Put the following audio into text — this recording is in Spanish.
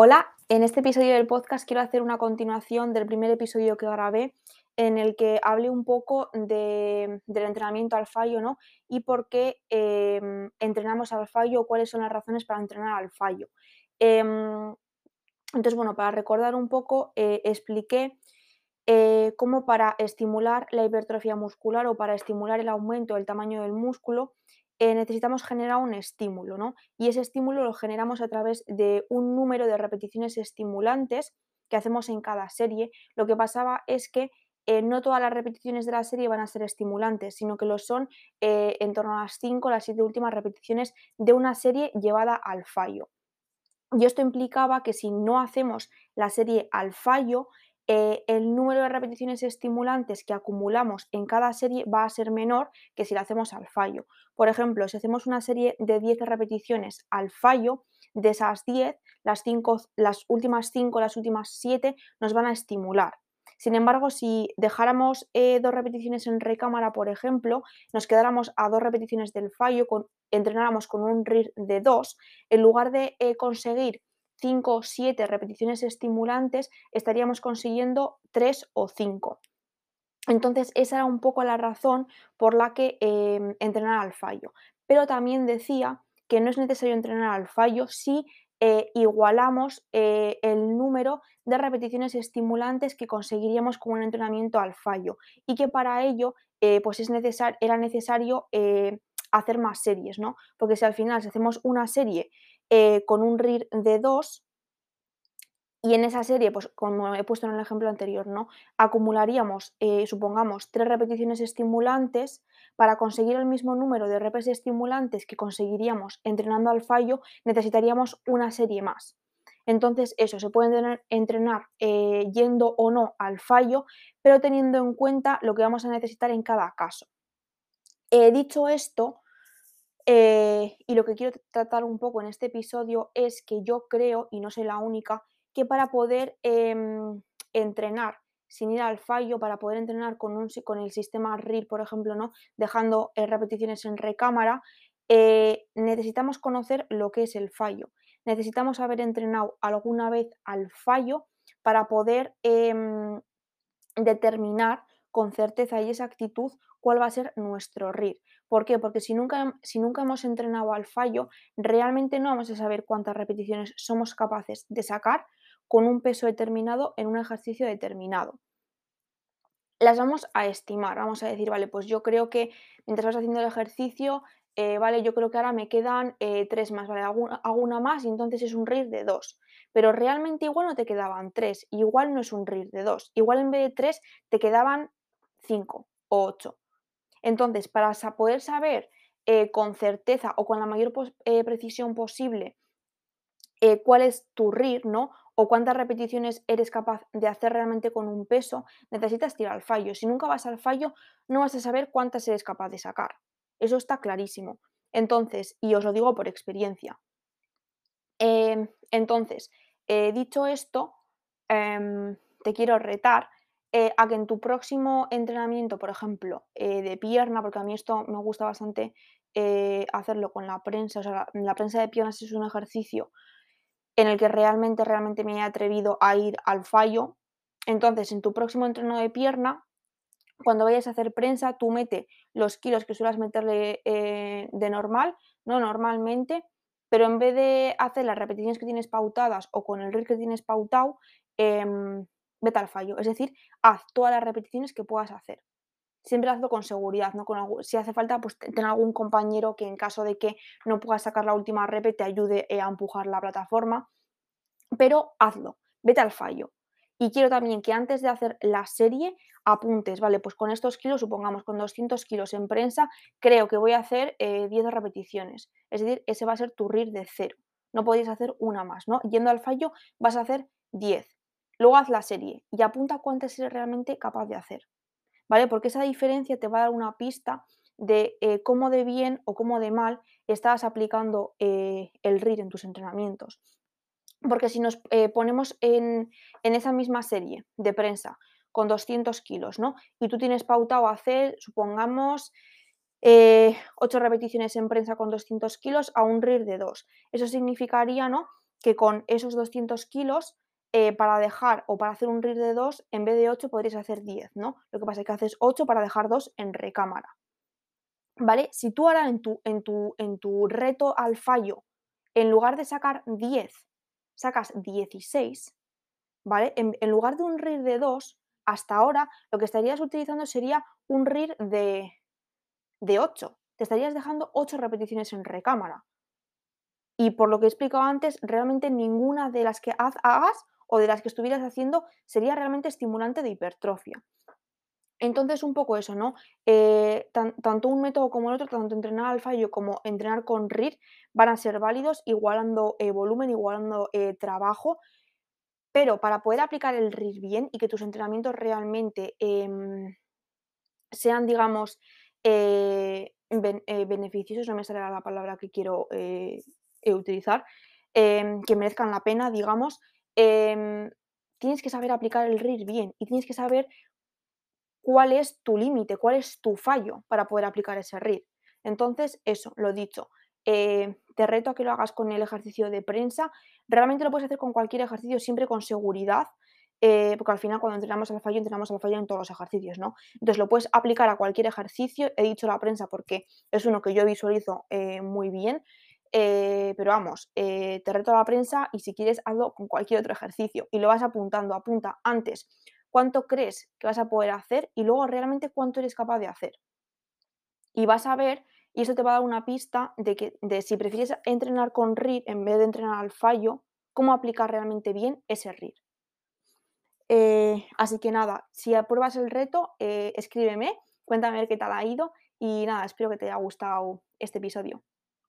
Hola, en este episodio del podcast quiero hacer una continuación del primer episodio que grabé en el que hablé un poco de- del entrenamiento al fallo, ¿no? Y por qué em, entrenamos al fallo o cuáles son las razones para entrenar al fallo. Em, entonces, bueno, para recordar un poco, eh, expliqué eh, cómo para estimular la hipertrofia muscular o para estimular el aumento del tamaño del músculo, eh, necesitamos generar un estímulo, ¿no? Y ese estímulo lo generamos a través de un número de repeticiones estimulantes que hacemos en cada serie. Lo que pasaba es que eh, no todas las repeticiones de la serie van a ser estimulantes, sino que lo son eh, en torno a las 5 o las 7 últimas repeticiones de una serie llevada al fallo. Y esto implicaba que si no hacemos la serie al fallo, eh, el número de repeticiones estimulantes que acumulamos en cada serie va a ser menor que si la hacemos al fallo. Por ejemplo, si hacemos una serie de 10 repeticiones al fallo, de esas 10, las, las últimas 5, las últimas 7 nos van a estimular. Sin embargo, si dejáramos eh, dos repeticiones en recámara, por ejemplo, nos quedáramos a dos repeticiones del fallo, entrenáramos con un RIR de 2, en lugar de eh, conseguir 5 o 7 repeticiones estimulantes, estaríamos consiguiendo 3 o 5. Entonces, esa era un poco la razón por la que eh, entrenar al fallo. Pero también decía que no es necesario entrenar al fallo si eh, igualamos eh, el número de repeticiones estimulantes que conseguiríamos con un entrenamiento al fallo y que para ello eh, pues es necesar era necesario hacer más series, ¿no? Porque si al final hacemos una serie eh, con un RIR de 2, y en esa serie, pues como he puesto en el ejemplo anterior, ¿no? Acumularíamos, eh, supongamos, tres repeticiones estimulantes. Para conseguir el mismo número de repes estimulantes que conseguiríamos entrenando al fallo, necesitaríamos una serie más. Entonces, eso, se puede entrenar, eh, yendo o no al fallo, pero teniendo en cuenta lo que vamos a necesitar en cada caso. Eh, dicho esto, eh, y lo que quiero tratar un poco en este episodio es que yo creo, y no soy la única, que para poder em, entrenar sin ir al fallo, para poder entrenar con, el sistema RIR, por ejemplo, ¿no? dejando eh, repeticiones en recámara, eh, necesitamos conocer lo que es el fallo. Necesitamos haber entrenado alguna vez al fallo para poder em, determinar con certeza y exactitud cuál va a ser nuestro RIR. ¿Por qué? Porque si nunca, si nunca hemos entrenado al fallo, realmente no vamos a saber cuántas repeticiones somos capaces de sacar con un peso determinado en un ejercicio determinado. Las vamos a estimar, vamos a decir, vale, pues yo creo que mientras vas haciendo el ejercicio, eh, vale, yo creo que ahora me quedan eh, tres más, vale, hago, hago, una más y entonces es un RIR de dos. Pero realmente igual no te quedaban tres, igual no es un RIR de dos, igual en vez de tres te quedaban cinco o ocho. Entonces, para poder saber eh, con certeza o con la mayor eh, precisión posible eh, cuál es tu RIR. O cuántas repeticiones eres capaz de hacer realmente con un peso, necesitas tirar al fallo. Si nunca vas al fallo, no vas a saber cuántas eres capaz de sacar. Eso está clarísimo. Entonces, y os lo digo por experiencia. Eh, entonces, dicho esto, eh, te quiero retar eh, a que en tu próximo entrenamiento, por ejemplo, eh, de pierna, porque a mí esto me gusta bastante eh, hacerlo con la prensa, o sea, la, la, prensa de piernas es un ejercicio en el que realmente, realmente me he atrevido a ir al fallo. Entonces, en tu próximo entreno de pierna, cuando vayas a hacer prensa, tú mete los kilos que suelas meterle de normal, no normalmente, pero en vez de hacer las repeticiones que tienes pautadas o con el RIR que tienes pautado, eh, vete al fallo. Es decir, haz todas las repeticiones que puedas hacer. Siempre hazlo con seguridad, ¿no? Con algún, si hace falta, pues tener algún compañero que en caso de que no puedas sacar la última rep te ayude eh, a empujar la plataforma. Pero hazlo, vete al fallo. Y quiero también que antes de hacer la serie apuntes, vale, pues con estos kilos, supongamos con 200 kilos en prensa, creo que voy a hacer eh, 10 repeticiones. Es decir, ese va a ser tu RIR de cero. No podéis hacer una más, ¿no? Yendo al fallo vas a hacer 10. Luego haz la serie y apunta cuántas eres realmente capaz de hacer. ¿Vale? Porque esa diferencia te va a dar una pista de eh, cómo de bien o cómo de mal estás aplicando eh, el RIR en tus entrenamientos. Porque si nos eh, ponemos en, en, esa misma serie de prensa con 200 kilos, ¿no? Y tú tienes pautado hacer, supongamos, eh, 8 repeticiones en prensa con 200 kilos a un RIR de 2. Eso significaría, ¿no? que con esos 200 kilos eh, para dejar o para hacer un RIR de 2, en vez de 8 podrías hacer 10, ¿no? Lo que pasa es que haces 8 para dejar 2 en recámara. ¿Vale? Si tú ahora en tu, en tu, en tu reto al fallo, en lugar de sacar 10, sacas 16, ¿vale? En, lugar de un RIR de 2, hasta ahora lo que estarías utilizando sería un RIR de, de 8. Te estarías dejando 8 repeticiones en recámara. Y por lo que he explicado antes, realmente ninguna de las que hagas o de las que estuvieras haciendo sería realmente estimulante de hipertrofia. Entonces, un poco eso, ¿no? Eh, tanto un método como el otro, tanto entrenar al fallo como entrenar con RIR, van a ser válidos, igualando eh, volumen, igualando eh, trabajo. Pero para poder aplicar el RIR bien y que tus entrenamientos realmente em, sean, digamos, beneficiosos, no me sale la palabra que quiero utilizar, em, que merezcan la pena, digamos, em, tienes que saber aplicar el RIR bien y tienes que saber cuál es tu límite, cuál es tu fallo para poder aplicar ese RIR. Entonces, eso, lo dicho, eh, te reto a que lo hagas con el ejercicio de prensa. Realmente lo puedes hacer con cualquier ejercicio, siempre con seguridad, eh, porque al final cuando entrenamos al fallo, entrenamos al fallo en todos los ejercicios, ¿no? Entonces lo puedes aplicar a cualquier ejercicio. He dicho la prensa porque es uno que yo visualizo eh, muy bien. Eh, pero vamos, eh, te reto a la prensa y si quieres hazlo con cualquier otro ejercicio y lo vas apuntando, apunta antes cuánto crees que vas a poder hacer y luego realmente cuánto eres capaz de hacer. Y vas a ver, y eso te va a dar una pista de que de si prefieres entrenar con RIR en vez de entrenar al fallo, cómo aplicar realmente bien ese RIR. Eh, así que nada, si apruebas el reto, escríbeme, cuéntame qué tal ha ido y nada, espero que te haya gustado este episodio.